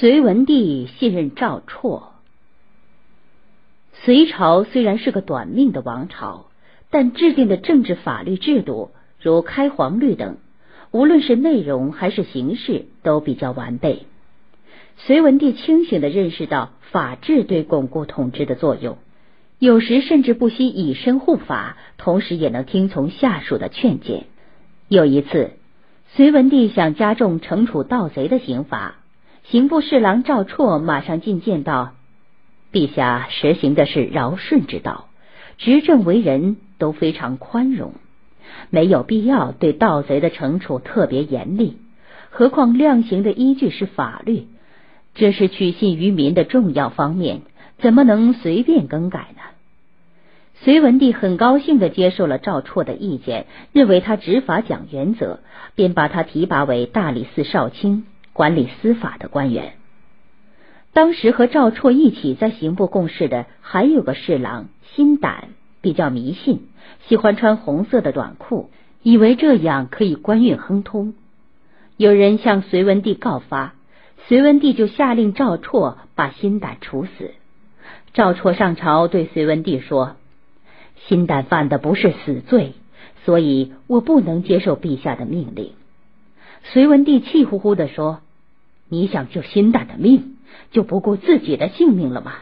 隋文帝信任赵绰。隋朝虽然是个短命的王朝，但制定的政治法律制度，如开皇律等，无论是内容还是形式，都比较完备。隋文帝清醒的认识到法治对巩固统治的作用，有时甚至不惜以身护法，同时也能听从下属的劝谏。有一次，隋文帝想加重惩处盗贼的刑罚。刑部侍郎赵绰马上进谏道：“陛下实行的是尧舜之道，执政为人都非常宽容，没有必要对盗贼的惩处特别严厉。何况量刑的依据是法律，这是取信于民的重要方面，怎么能随便更改呢？”隋文帝很高兴的接受了赵绰的意见，认为他执法讲原则，便把他提拔为大理寺少卿。管理司法的官员，当时和赵绰一起在刑部共事的还有个侍郎辛胆，比较迷信，喜欢穿红色的短裤，以为这样可以官运亨通。有人向隋文帝告发，隋文帝就下令赵绰把辛胆处死。赵绰上朝对隋文帝说：“辛胆犯的不是死罪，所以我不能接受陛下的命令。”隋文帝气呼呼的说：“你想救辛胆的命，就不顾自己的性命了吗？”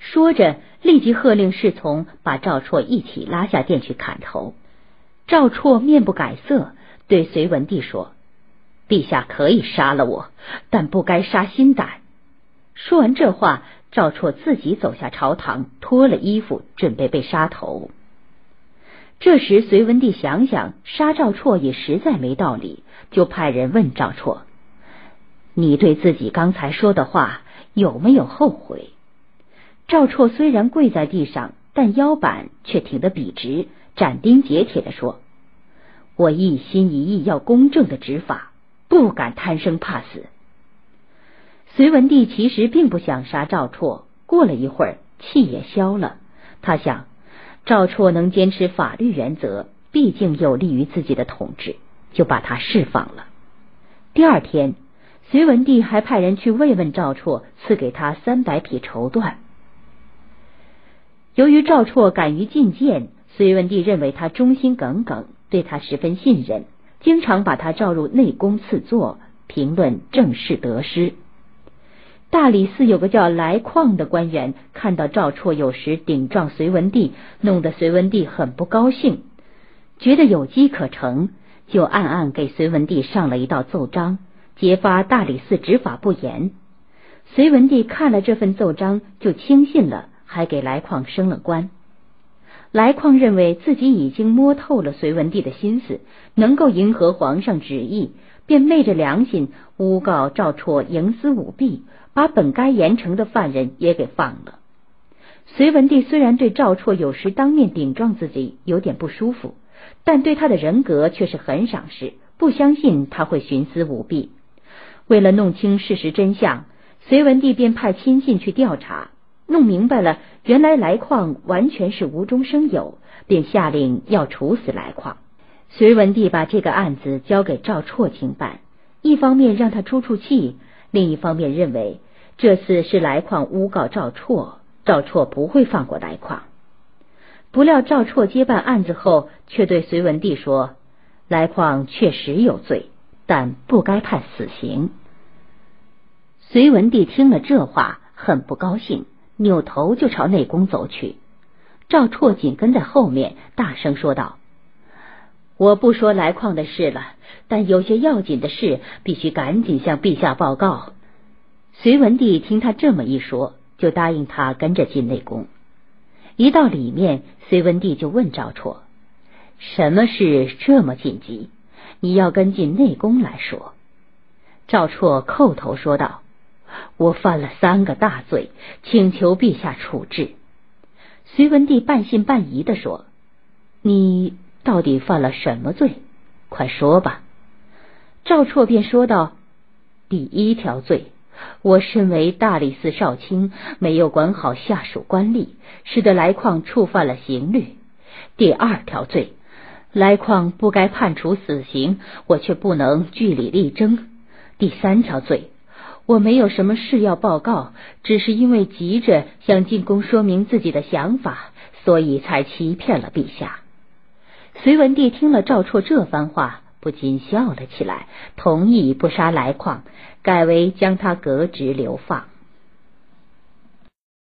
说着，立即喝令侍从把赵绰一起拉下殿去砍头。赵绰面不改色，对隋文帝说：“陛下可以杀了我，但不该杀辛胆。”说完这话，赵绰自己走下朝堂，脱了衣服，准备被杀头。这时，隋文帝想想杀赵绰也实在没道理，就派人问赵绰：“你对自己刚才说的话有没有后悔？”赵绰虽然跪在地上，但腰板却挺得笔直，斩钉截铁的说：“我一心一意要公正的执法，不敢贪生怕死。”隋文帝其实并不想杀赵绰，过了一会儿，气也消了，他想。赵绰能坚持法律原则，毕竟有利于自己的统治，就把他释放了。第二天，隋文帝还派人去慰问赵绰，赐给他三百匹绸缎。由于赵绰敢于进谏，隋文帝认为他忠心耿耿，对他十分信任，经常把他召入内宫赐座，评论政事得失。大理寺有个叫来况的官员，看到赵绰有时顶撞隋文帝，弄得隋文帝很不高兴，觉得有机可乘，就暗暗给隋文帝上了一道奏章，揭发大理寺执法不严。隋文帝看了这份奏章，就轻信了，还给来况升了官。来况认为自己已经摸透了隋文帝的心思，能够迎合皇上旨意，便昧着良心诬告赵绰营私舞弊。把本该严惩的犯人也给放了。隋文帝虽然对赵绰有时当面顶撞自己有点不舒服，但对他的人格却是很赏识，不相信他会徇私舞弊。为了弄清事实真相，隋文帝便派亲信去调查，弄明白了原来来况完全是无中生有，便下令要处死来况。隋文帝把这个案子交给赵绰经办，一方面让他出出气。另一方面认为，这次是来况诬告赵绰，赵绰不会放过来况。不料赵绰接办案子后，却对隋文帝说：“来况确实有罪，但不该判死刑。”隋文帝听了这话，很不高兴，扭头就朝内宫走去。赵绰紧跟在后面，大声说道。我不说来矿的事了，但有些要紧的事必须赶紧向陛下报告。隋文帝听他这么一说，就答应他跟着进内宫。一到里面，隋文帝就问赵绰：“什么事这么紧急？你要跟进内宫来说？”赵绰叩头说道：“我犯了三个大罪，请求陛下处置。”隋文帝半信半疑的说：“你。”到底犯了什么罪？快说吧！赵绰便说道：“第一条罪，我身为大理寺少卿，没有管好下属官吏，使得来况触犯了刑律。第二条罪，来况不该判处死刑，我却不能据理力争。第三条罪，我没有什么事要报告，只是因为急着想进宫说明自己的想法，所以才欺骗了陛下。隋文帝听了赵绰这番话，不禁笑了起来，同意不杀来况，改为将他革职流放。